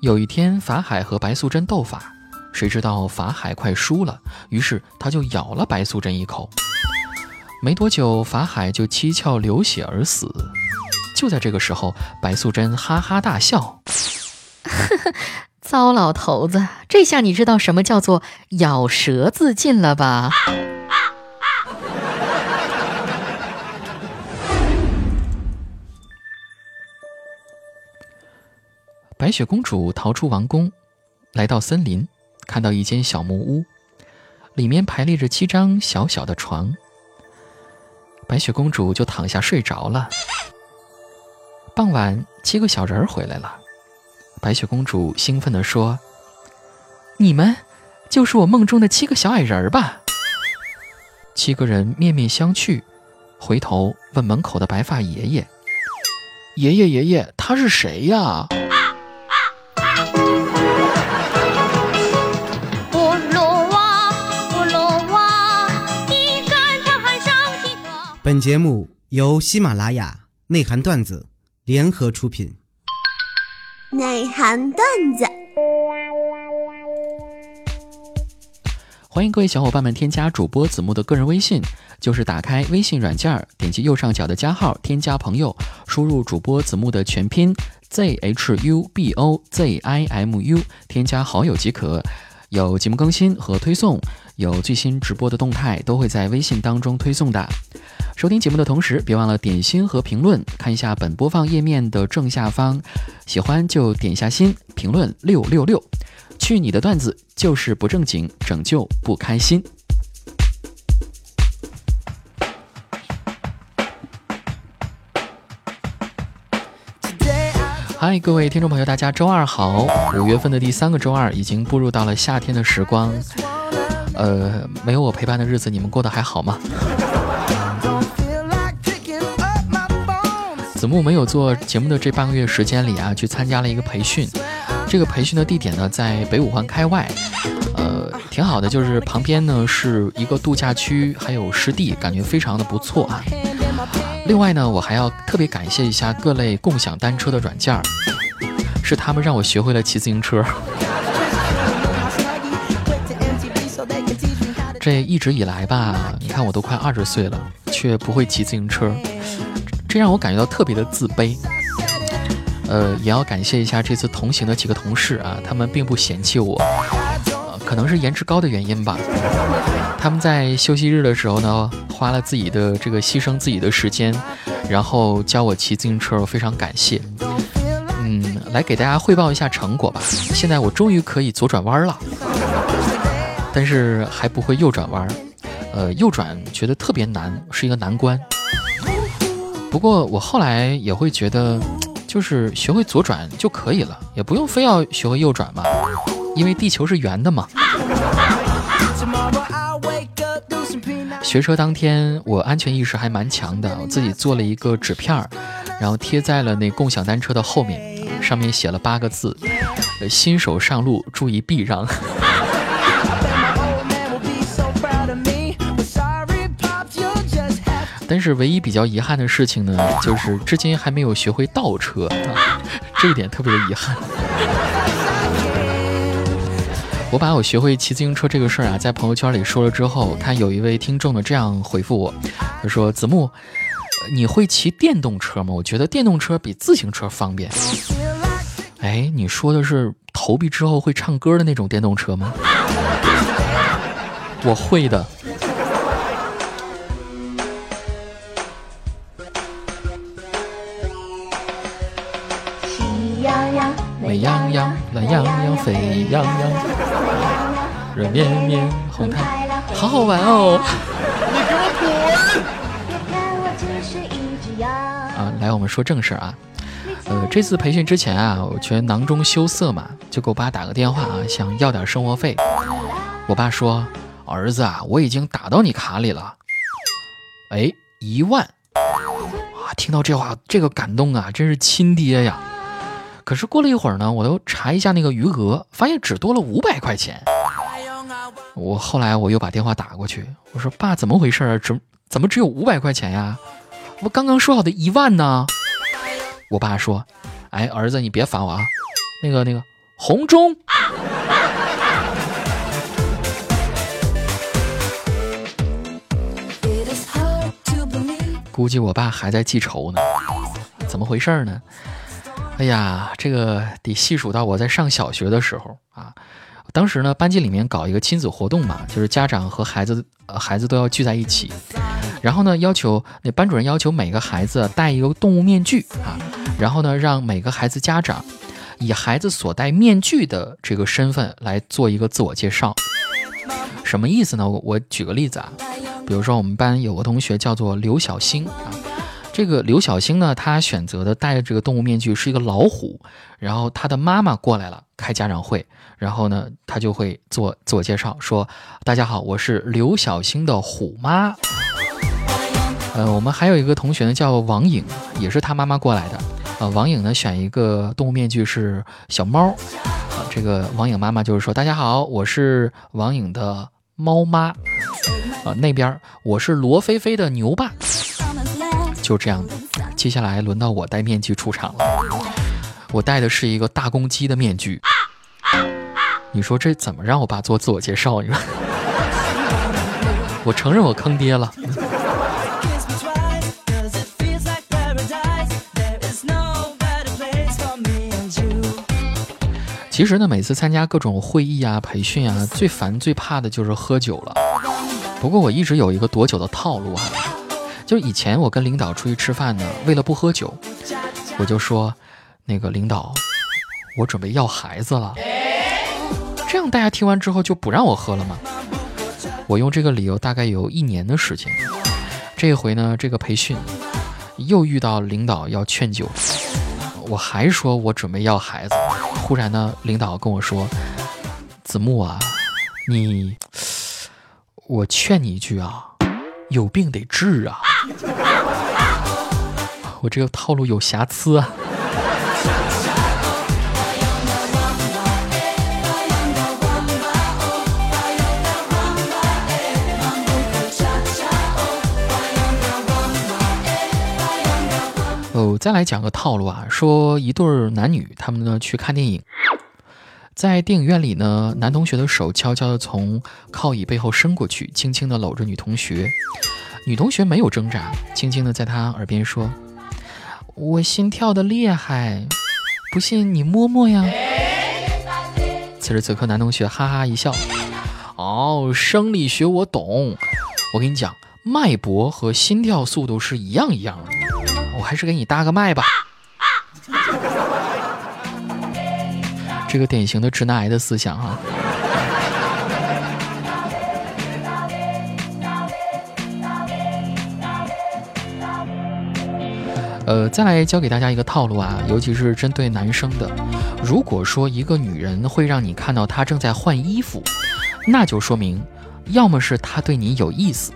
有一天，法海和白素贞斗法，谁知道法海快输了，于是他就咬了白素贞一口。没多久，法海就七窍流血而死。就在这个时候，白素贞哈哈大笑：“ 糟老头子，这下你知道什么叫做咬舌自尽了吧？”白雪公主逃出王宫，来到森林，看到一间小木屋，里面排列着七张小小的床。白雪公主就躺下睡着了。傍晚，七个小人儿回来了。白雪公主兴奋地说：“你们就是我梦中的七个小矮人吧？”七个人面面相觑，回头问门口的白发爷爷：“爷爷，爷爷，他是谁呀？”本节目由喜马拉雅内涵段子联合出品。内涵段子，欢迎各位小伙伴们添加主播子木的个人微信，就是打开微信软件，点击右上角的加号，添加朋友，输入主播子木的全拼 z h u b o z i m u，添加好友即可。有节目更新和推送，有最新直播的动态，都会在微信当中推送的。收听节目的同时，别忘了点心和评论，看一下本播放页面的正下方，喜欢就点下心，评论六六六。去你的段子就是不正经，拯救不开心。嗨，各位听众朋友，大家周二好！五月份的第三个周二已经步入到了夏天的时光，呃，没有我陪伴的日子，你们过得还好吗？子木没有做节目的这半个月时间里啊，去参加了一个培训，这个培训的地点呢在北五环开外，呃，挺好的，就是旁边呢是一个度假区，还有湿地，感觉非常的不错啊。另外呢，我还要特别感谢一下各类共享单车的软件儿，是他们让我学会了骑自行车。这一直以来吧，你看我都快二十岁了，却不会骑自行车，这让我感觉到特别的自卑。呃，也要感谢一下这次同行的几个同事啊，他们并不嫌弃我，可能是颜值高的原因吧。他们在休息日的时候呢。花了自己的这个牺牲自己的时间，然后教我骑自行车，我非常感谢。嗯，来给大家汇报一下成果吧。现在我终于可以左转弯了，但是还不会右转弯。呃，右转觉得特别难，是一个难关。不过我后来也会觉得，就是学会左转就可以了，也不用非要学会右转嘛，因为地球是圆的嘛。学车当天，我安全意识还蛮强的，我自己做了一个纸片儿，然后贴在了那共享单车的后面，上面写了八个字：新手上路注意避让。但是唯一比较遗憾的事情呢，就是至今还没有学会倒车，啊 这一点特别的遗憾。我把我学会骑自行车这个事儿啊，在朋友圈里说了之后，看有一位听众呢这样回复我，他说：“子木，你会骑电动车吗？我觉得电动车比自行车方便。”哎，你说的是投币之后会唱歌的那种电动车吗？我会的。羊羊。美羊羊，懒羊羊，沸羊羊，热绵绵，红太狼，好好玩哦！你给我滚！啊，来，我们说正事啊。呃，这次培训之前啊，我全囊中羞涩嘛，就给我爸打个电话啊，想要点生活费。我爸说：“儿子啊，我已经打到你卡里了。”哎，一万！啊，听到这话，这个感动啊，真是亲爹呀！可是过了一会儿呢，我又查一下那个余额，发现只多了五百块钱。我后来我又把电话打过去，我说：“爸，怎么回事啊？怎怎么只有五百块钱呀？我刚刚说好的一万呢？”我爸说：“哎，儿子，你别烦我啊，那个那个，红中。估计我爸还在记仇呢，怎么回事呢？哎呀，这个得细数到我在上小学的时候啊。当时呢，班级里面搞一个亲子活动嘛，就是家长和孩子，孩子都要聚在一起。然后呢，要求那班主任要求每个孩子戴一个动物面具啊，然后呢，让每个孩子家长以孩子所戴面具的这个身份来做一个自我介绍。什么意思呢？我我举个例子啊，比如说我们班有个同学叫做刘小星啊。这个刘小星呢，他选择的戴这个动物面具是一个老虎，然后他的妈妈过来了开家长会，然后呢，他就会做自我介绍，说：“大家好，我是刘小星的虎妈。”呃，我们还有一个同学呢，叫王颖，也是他妈妈过来的。呃，王颖呢选一个动物面具是小猫，啊，这个王颖妈妈就是说：“大家好，我是王颖的猫妈。”啊，那边我是罗菲菲的牛爸。就这样，接下来轮到我戴面具出场了。我戴的是一个大公鸡的面具。你说这怎么让我爸做自我介绍？你说，我承认我坑爹了。其实呢，每次参加各种会议啊、培训啊，最烦、最怕的就是喝酒了。不过我一直有一个躲酒的套路啊。就以前我跟领导出去吃饭呢，为了不喝酒，我就说，那个领导，我准备要孩子了。这样大家听完之后就不让我喝了吗？我用这个理由大概有一年的时间。这回呢，这个培训又遇到领导要劝酒，我还说我准备要孩子。忽然呢，领导跟我说：“子木啊，你，我劝你一句啊。”有病得治啊！我这个套路有瑕疵啊。哦，再来讲个套路啊，说一对男女，他们呢去看电影。在电影院里呢，男同学的手悄悄地从靠椅背后伸过去，轻轻地搂着女同学。女同学没有挣扎，轻轻地在他耳边说：“我心跳的厉害，不信你摸摸呀。”此时此刻，男同学哈哈一笑：“哦，生理学我懂。我跟你讲，脉搏和心跳速度是一样一样的。我还是给你搭个脉吧。”这个典型的直男癌的思想哈。呃，再来教给大家一个套路啊，尤其是针对男生的。如果说一个女人会让你看到她正在换衣服，那就说明，要么是她对你有意思，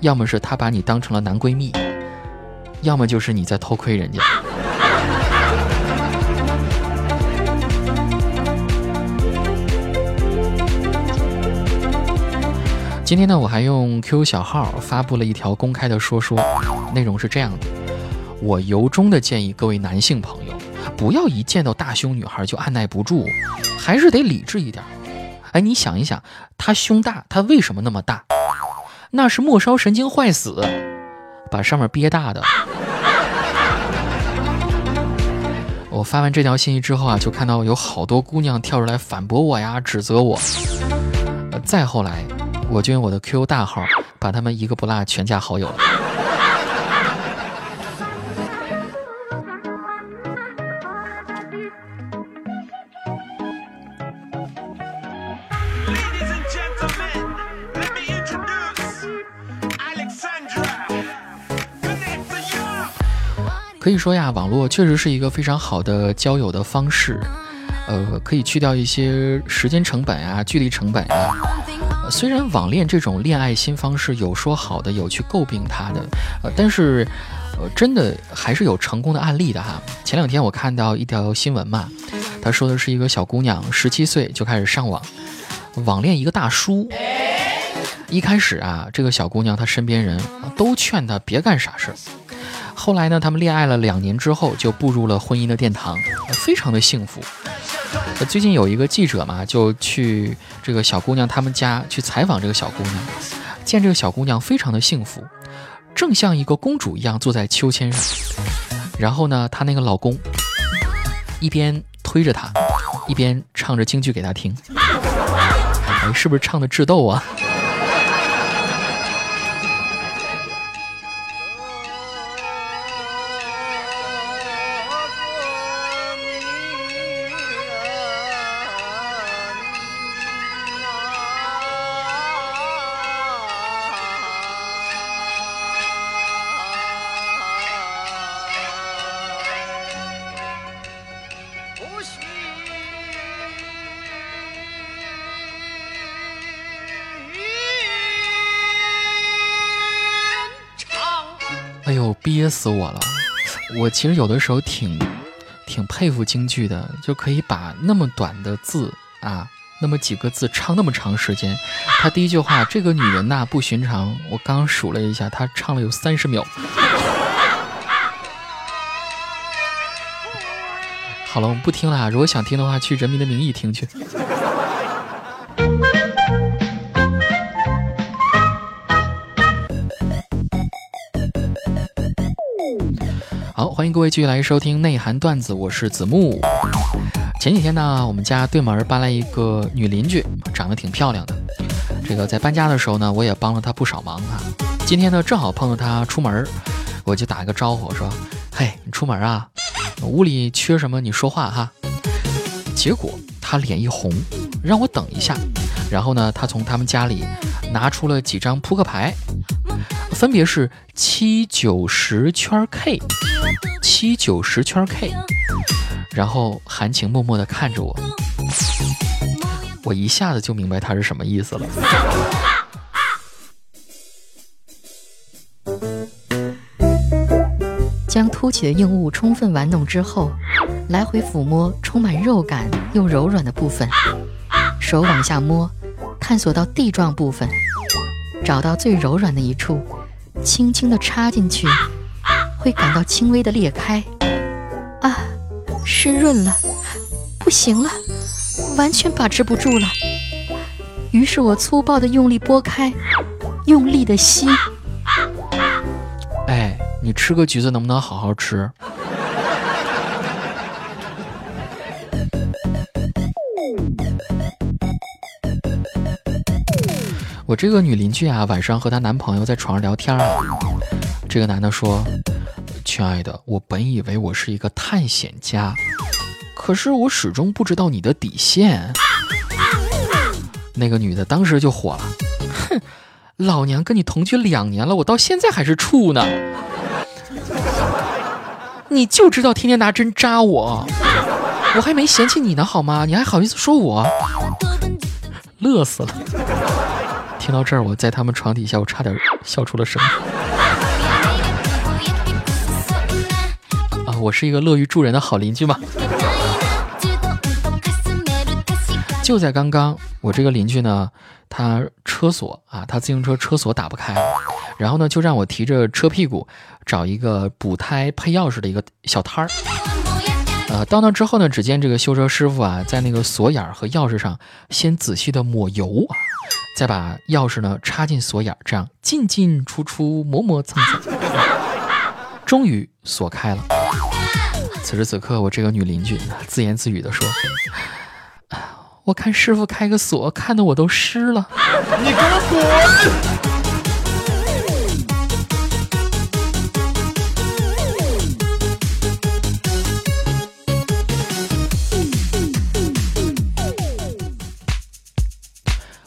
要么是她把你当成了男闺蜜，要么就是你在偷窥人家。今天呢，我还用 QQ 小号发布了一条公开的说说，内容是这样的：我由衷的建议各位男性朋友，不要一见到大胸女孩就按耐不住，还是得理智一点。哎，你想一想，她胸大，她为什么那么大？那是末梢神经坏死，把上面憋大的。我发完这条信息之后啊，就看到有好多姑娘跳出来反驳我呀，指责我。再后来。我就用我的 QQ 大号把他们一个不落全加好友了。可以说呀，网络确实是一个非常好的交友的方式，呃，可以去掉一些时间成本啊、距离成本啊。虽然网恋这种恋爱新方式有说好的，有去诟病它的，呃，但是，呃，真的还是有成功的案例的哈。前两天我看到一条新闻嘛，他说的是一个小姑娘十七岁就开始上网，网恋一个大叔。一开始啊，这个小姑娘她身边人都劝她别干傻事儿，后来呢，他们恋爱了两年之后就步入了婚姻的殿堂，非常的幸福。最近有一个记者嘛，就去这个小姑娘他们家去采访这个小姑娘，见这个小姑娘非常的幸福，正像一个公主一样坐在秋千上。然后呢，她那个老公一边推着她，一边唱着京剧给她听。哎，是不是唱的智斗啊？哎呦，憋死我了！我其实有的时候挺挺佩服京剧的，就可以把那么短的字啊，那么几个字唱那么长时间。他第一句话，这个女人呐不寻常，我刚数了一下，她唱了有三十秒。好了，我们不听了啊。如果想听的话，去《人民的名义》听去。好，欢迎各位继续来收听内涵段子，我是子木。前几天呢，我们家对门搬来一个女邻居，长得挺漂亮的。这个在搬家的时候呢，我也帮了她不少忙啊。今天呢，正好碰到她出门，我就打一个招呼说：“嘿，你出门啊？屋里缺什么你说话哈。”结果她脸一红，让我等一下。然后呢，她从他们家里拿出了几张扑克牌，分别是七九十圈 K。七九十圈 K，然后含情脉脉的看着我，我一下子就明白他是什么意思了。将凸起的硬物充分玩弄之后，来回抚摸充满肉感又柔软的部分，手往下摸，探索到地状部分，找到最柔软的一处，轻轻地插进去，会感到轻微的裂开。啊，湿润了，不行了，完全把持不住了。于是我粗暴地用力拨开，用力地吸。哎，你吃个橘子能不能好好吃？我这个女邻居啊，晚上和她男朋友在床上聊天啊。这个男的说：“亲爱的，我本以为我是一个探险家，可是我始终不知道你的底线。”那个女的当时就火了，哼，老娘跟你同居两年了，我到现在还是处呢，你就知道天天拿针扎我，我还没嫌弃你呢，好吗？你还好意思说我？乐死了！听到这儿，我在他们床底下，我差点笑出了声。啊，我是一个乐于助人的好邻居嘛。就在刚刚，我这个邻居呢，他车锁啊，他自行车车锁打不开，然后呢，就让我提着车屁股找一个补胎配钥匙的一个小摊儿。呃，到那之后呢，只见这个修车师傅啊，在那个锁眼儿和钥匙上先仔细的抹油啊，再把钥匙呢插进锁眼儿，这样进进出出磨磨蹭蹭，终于锁开了。此时此刻，我这个女邻居自言自语的说：“我看师傅开个锁，看得我都湿了。”你给我滚！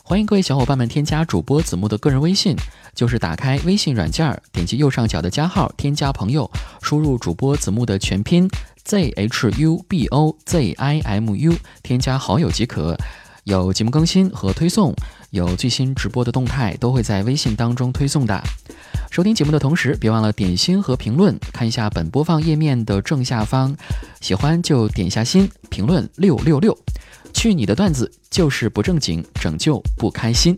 欢迎各位小伙伴们添加主播子木的个人微信，就是打开微信软件，点击右上角的加号，添加朋友，输入主播子木的全拼 z h u b o z i m u，添加好友即可。有节目更新和推送，有最新直播的动态，都会在微信当中推送的。收听节目的同时，别忘了点心和评论，看一下本播放页面的正下方，喜欢就点一下心，评论六六六。去你的段子就是不正经，拯救不开心。